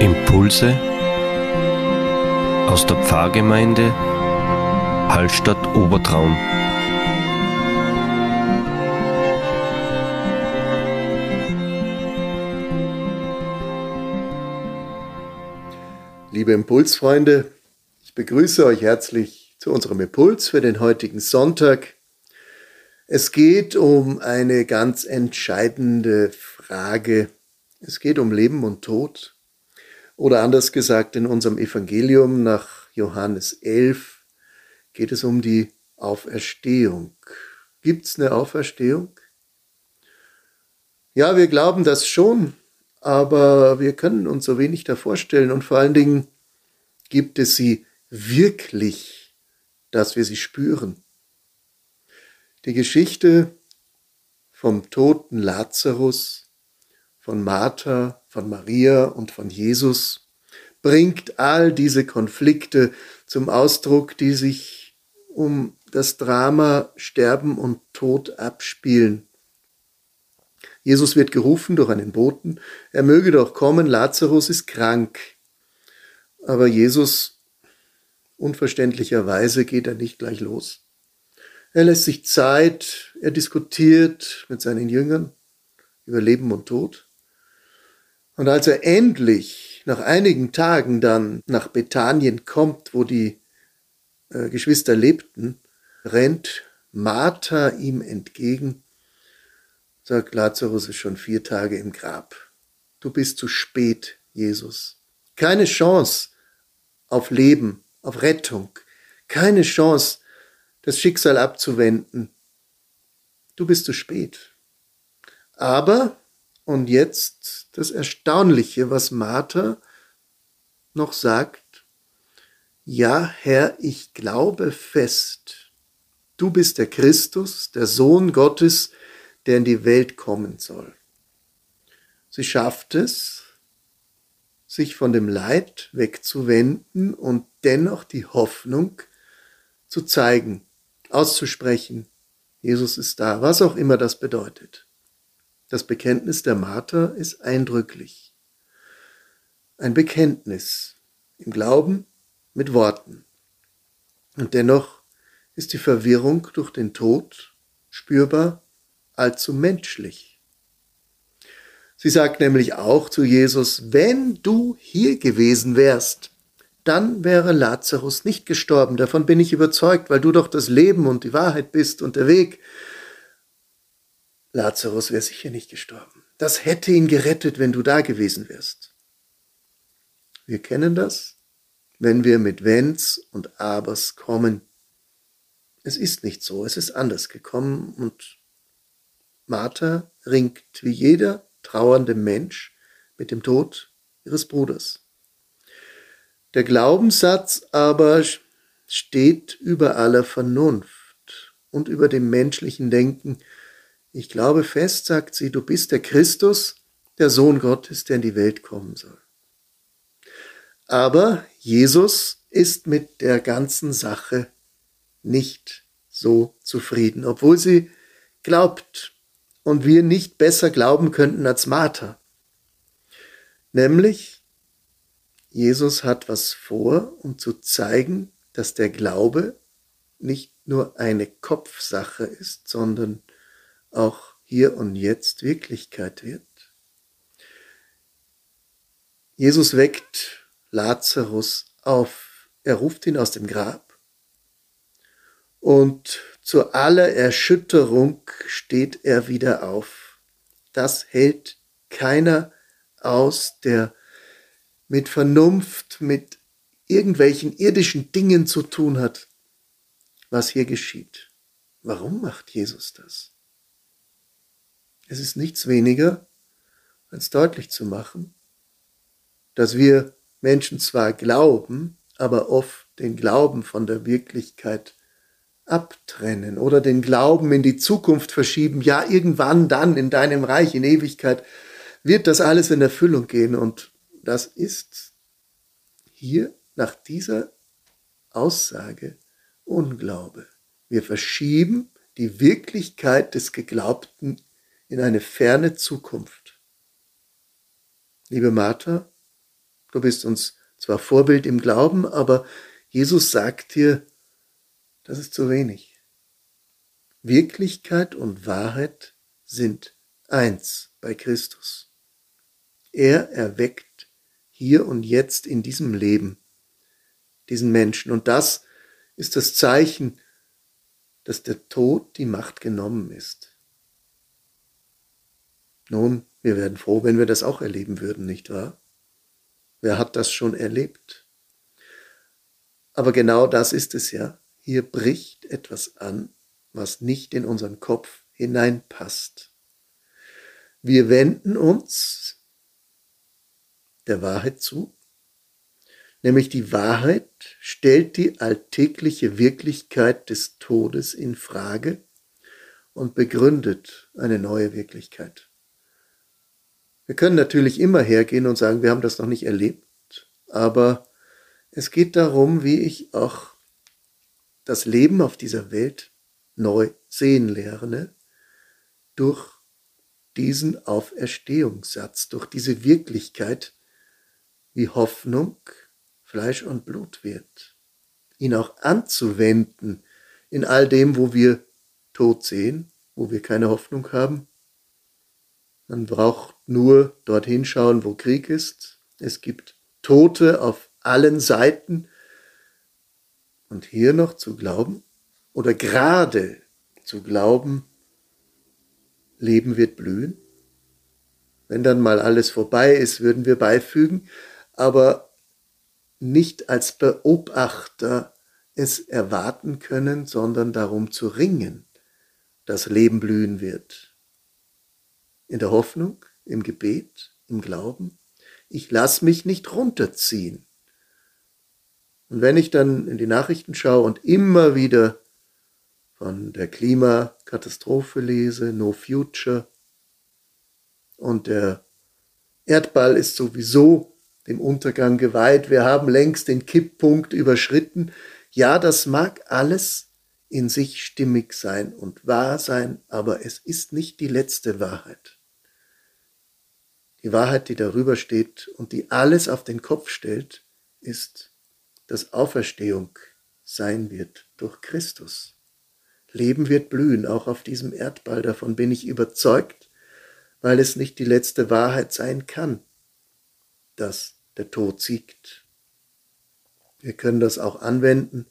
Impulse aus der Pfarrgemeinde Hallstatt Obertraum. Liebe Impulsfreunde, ich begrüße euch herzlich zu unserem Impuls für den heutigen Sonntag. Es geht um eine ganz entscheidende Frage. Es geht um Leben und Tod. Oder anders gesagt, in unserem Evangelium nach Johannes 11 geht es um die Auferstehung. Gibt es eine Auferstehung? Ja, wir glauben das schon, aber wir können uns so wenig da vorstellen und vor allen Dingen gibt es sie wirklich, dass wir sie spüren. Die Geschichte vom toten Lazarus, von Martha, von Maria und von Jesus bringt all diese Konflikte zum Ausdruck, die sich um das Drama Sterben und Tod abspielen. Jesus wird gerufen durch einen Boten, er möge doch kommen, Lazarus ist krank. Aber Jesus, unverständlicherweise, geht er nicht gleich los. Er lässt sich Zeit, er diskutiert mit seinen Jüngern über Leben und Tod. Und als er endlich nach einigen Tagen dann nach Bethanien kommt, wo die äh, Geschwister lebten, rennt Martha ihm entgegen, sagt Lazarus ist schon vier Tage im Grab. Du bist zu spät, Jesus. Keine Chance, auf Leben, auf Rettung, keine Chance, das Schicksal abzuwenden. Du bist zu spät. Aber, und jetzt das Erstaunliche, was Martha noch sagt, ja, Herr, ich glaube fest, du bist der Christus, der Sohn Gottes, der in die Welt kommen soll. Sie schafft es, sich von dem Leid wegzuwenden und dennoch die Hoffnung zu zeigen, auszusprechen, Jesus ist da, was auch immer das bedeutet. Das Bekenntnis der Martha ist eindrücklich. Ein Bekenntnis im Glauben mit Worten. Und dennoch ist die Verwirrung durch den Tod spürbar allzu menschlich. Sie sagt nämlich auch zu Jesus, wenn du hier gewesen wärst, dann wäre Lazarus nicht gestorben. Davon bin ich überzeugt, weil du doch das Leben und die Wahrheit bist und der Weg. Lazarus wäre sicher nicht gestorben. Das hätte ihn gerettet, wenn du da gewesen wärst. Wir kennen das, wenn wir mit Wenns und Abers kommen. Es ist nicht so, es ist anders gekommen und Martha ringt wie jeder trauernde Mensch mit dem Tod ihres Bruders. Der Glaubenssatz aber steht über aller Vernunft und über dem menschlichen Denken. Ich glaube fest, sagt sie, du bist der Christus, der Sohn Gottes, der in die Welt kommen soll. Aber Jesus ist mit der ganzen Sache nicht so zufrieden, obwohl sie glaubt, und wir nicht besser glauben könnten als Martha. Nämlich, Jesus hat was vor, um zu zeigen, dass der Glaube nicht nur eine Kopfsache ist, sondern auch hier und jetzt Wirklichkeit wird. Jesus weckt Lazarus auf. Er ruft ihn aus dem Grab und zu aller Erschütterung steht er wieder auf. Das hält keiner aus, der mit Vernunft, mit irgendwelchen irdischen Dingen zu tun hat, was hier geschieht. Warum macht Jesus das? Es ist nichts weniger, als deutlich zu machen, dass wir Menschen zwar glauben, aber oft den Glauben von der Wirklichkeit abtrennen oder den Glauben in die Zukunft verschieben. Ja, irgendwann dann in deinem Reich in Ewigkeit wird das alles in Erfüllung gehen. Und das ist hier nach dieser Aussage Unglaube. Wir verschieben die Wirklichkeit des Geglaubten in eine ferne Zukunft. Liebe Martha, Du bist uns zwar Vorbild im Glauben, aber Jesus sagt dir, das ist zu wenig. Wirklichkeit und Wahrheit sind eins bei Christus. Er erweckt hier und jetzt in diesem Leben diesen Menschen. Und das ist das Zeichen, dass der Tod die Macht genommen ist. Nun, wir werden froh, wenn wir das auch erleben würden, nicht wahr? Wer hat das schon erlebt? Aber genau das ist es ja. Hier bricht etwas an, was nicht in unseren Kopf hineinpasst. Wir wenden uns der Wahrheit zu, nämlich die Wahrheit stellt die alltägliche Wirklichkeit des Todes in Frage und begründet eine neue Wirklichkeit. Wir können natürlich immer hergehen und sagen, wir haben das noch nicht erlebt, aber es geht darum, wie ich auch das Leben auf dieser Welt neu sehen lerne durch diesen Auferstehungssatz, durch diese Wirklichkeit, wie Hoffnung Fleisch und Blut wird. Ihn auch anzuwenden in all dem, wo wir Tod sehen, wo wir keine Hoffnung haben. Man braucht nur dorthin schauen, wo Krieg ist. Es gibt Tote auf allen Seiten. Und hier noch zu glauben oder gerade zu glauben, Leben wird blühen. Wenn dann mal alles vorbei ist, würden wir beifügen, aber nicht als Beobachter es erwarten können, sondern darum zu ringen, dass Leben blühen wird. In der Hoffnung, im Gebet, im Glauben. Ich lasse mich nicht runterziehen. Und wenn ich dann in die Nachrichten schaue und immer wieder von der Klimakatastrophe lese, No Future, und der Erdball ist sowieso dem Untergang geweiht, wir haben längst den Kipppunkt überschritten, ja, das mag alles in sich stimmig sein und wahr sein, aber es ist nicht die letzte Wahrheit. Die Wahrheit, die darüber steht und die alles auf den Kopf stellt, ist, dass Auferstehung sein wird durch Christus. Leben wird blühen, auch auf diesem Erdball, davon bin ich überzeugt, weil es nicht die letzte Wahrheit sein kann, dass der Tod siegt. Wir können das auch anwenden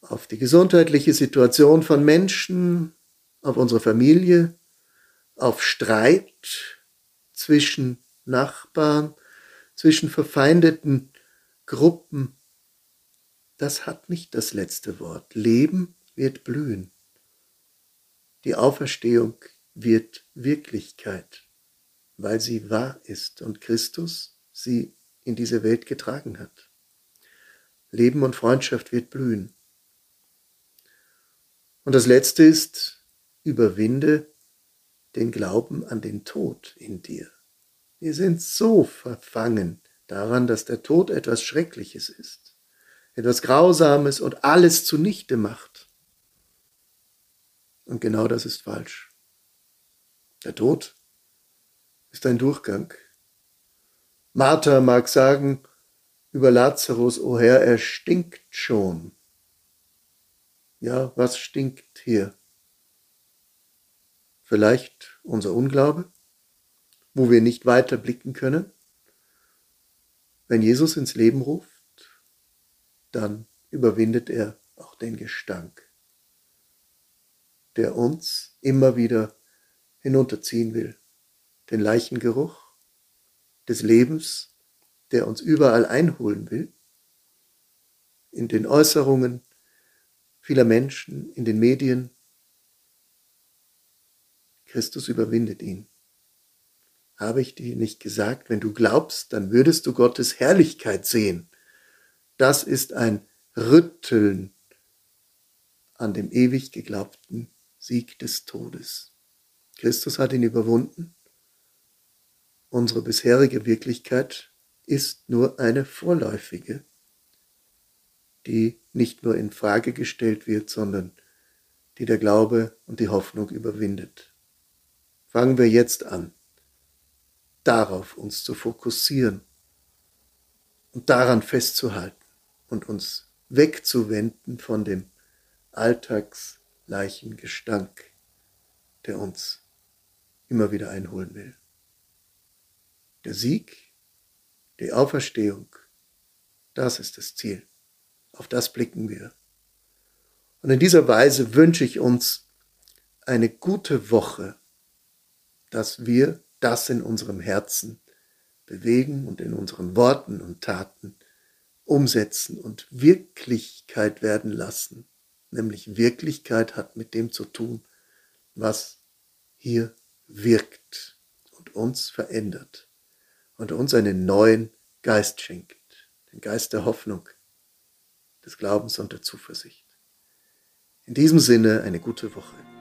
auf die gesundheitliche Situation von Menschen, auf unsere Familie, auf Streit zwischen Nachbarn, zwischen verfeindeten Gruppen. Das hat nicht das letzte Wort. Leben wird blühen. Die Auferstehung wird Wirklichkeit, weil sie wahr ist und Christus sie in diese Welt getragen hat. Leben und Freundschaft wird blühen. Und das Letzte ist, überwinde den Glauben an den Tod in dir. Wir sind so verfangen daran, dass der Tod etwas Schreckliches ist, etwas Grausames und alles zunichte macht. Und genau das ist falsch. Der Tod ist ein Durchgang. Martha mag sagen über Lazarus, o Herr, er stinkt schon. Ja, was stinkt hier? Vielleicht unser Unglaube, wo wir nicht weiter blicken können? Wenn Jesus ins Leben ruft, dann überwindet er auch den Gestank der uns immer wieder hinunterziehen will. Den Leichengeruch des Lebens, der uns überall einholen will, in den Äußerungen vieler Menschen, in den Medien. Christus überwindet ihn. Habe ich dir nicht gesagt, wenn du glaubst, dann würdest du Gottes Herrlichkeit sehen. Das ist ein Rütteln an dem ewig geglaubten Sieg des Todes. Christus hat ihn überwunden. Unsere bisherige Wirklichkeit ist nur eine vorläufige, die nicht nur in Frage gestellt wird, sondern die der Glaube und die Hoffnung überwindet. Fangen wir jetzt an, darauf uns zu fokussieren und daran festzuhalten und uns wegzuwenden von dem Alltagsleichengestank, der uns immer wieder einholen will. Der Sieg, die Auferstehung, das ist das Ziel. Auf das blicken wir. Und in dieser Weise wünsche ich uns eine gute Woche, dass wir das in unserem Herzen bewegen und in unseren Worten und Taten umsetzen und Wirklichkeit werden lassen. Nämlich Wirklichkeit hat mit dem zu tun, was hier wirkt und uns verändert und uns einen neuen Geist schenkt, den Geist der Hoffnung, des Glaubens und der Zuversicht. In diesem Sinne eine gute Woche.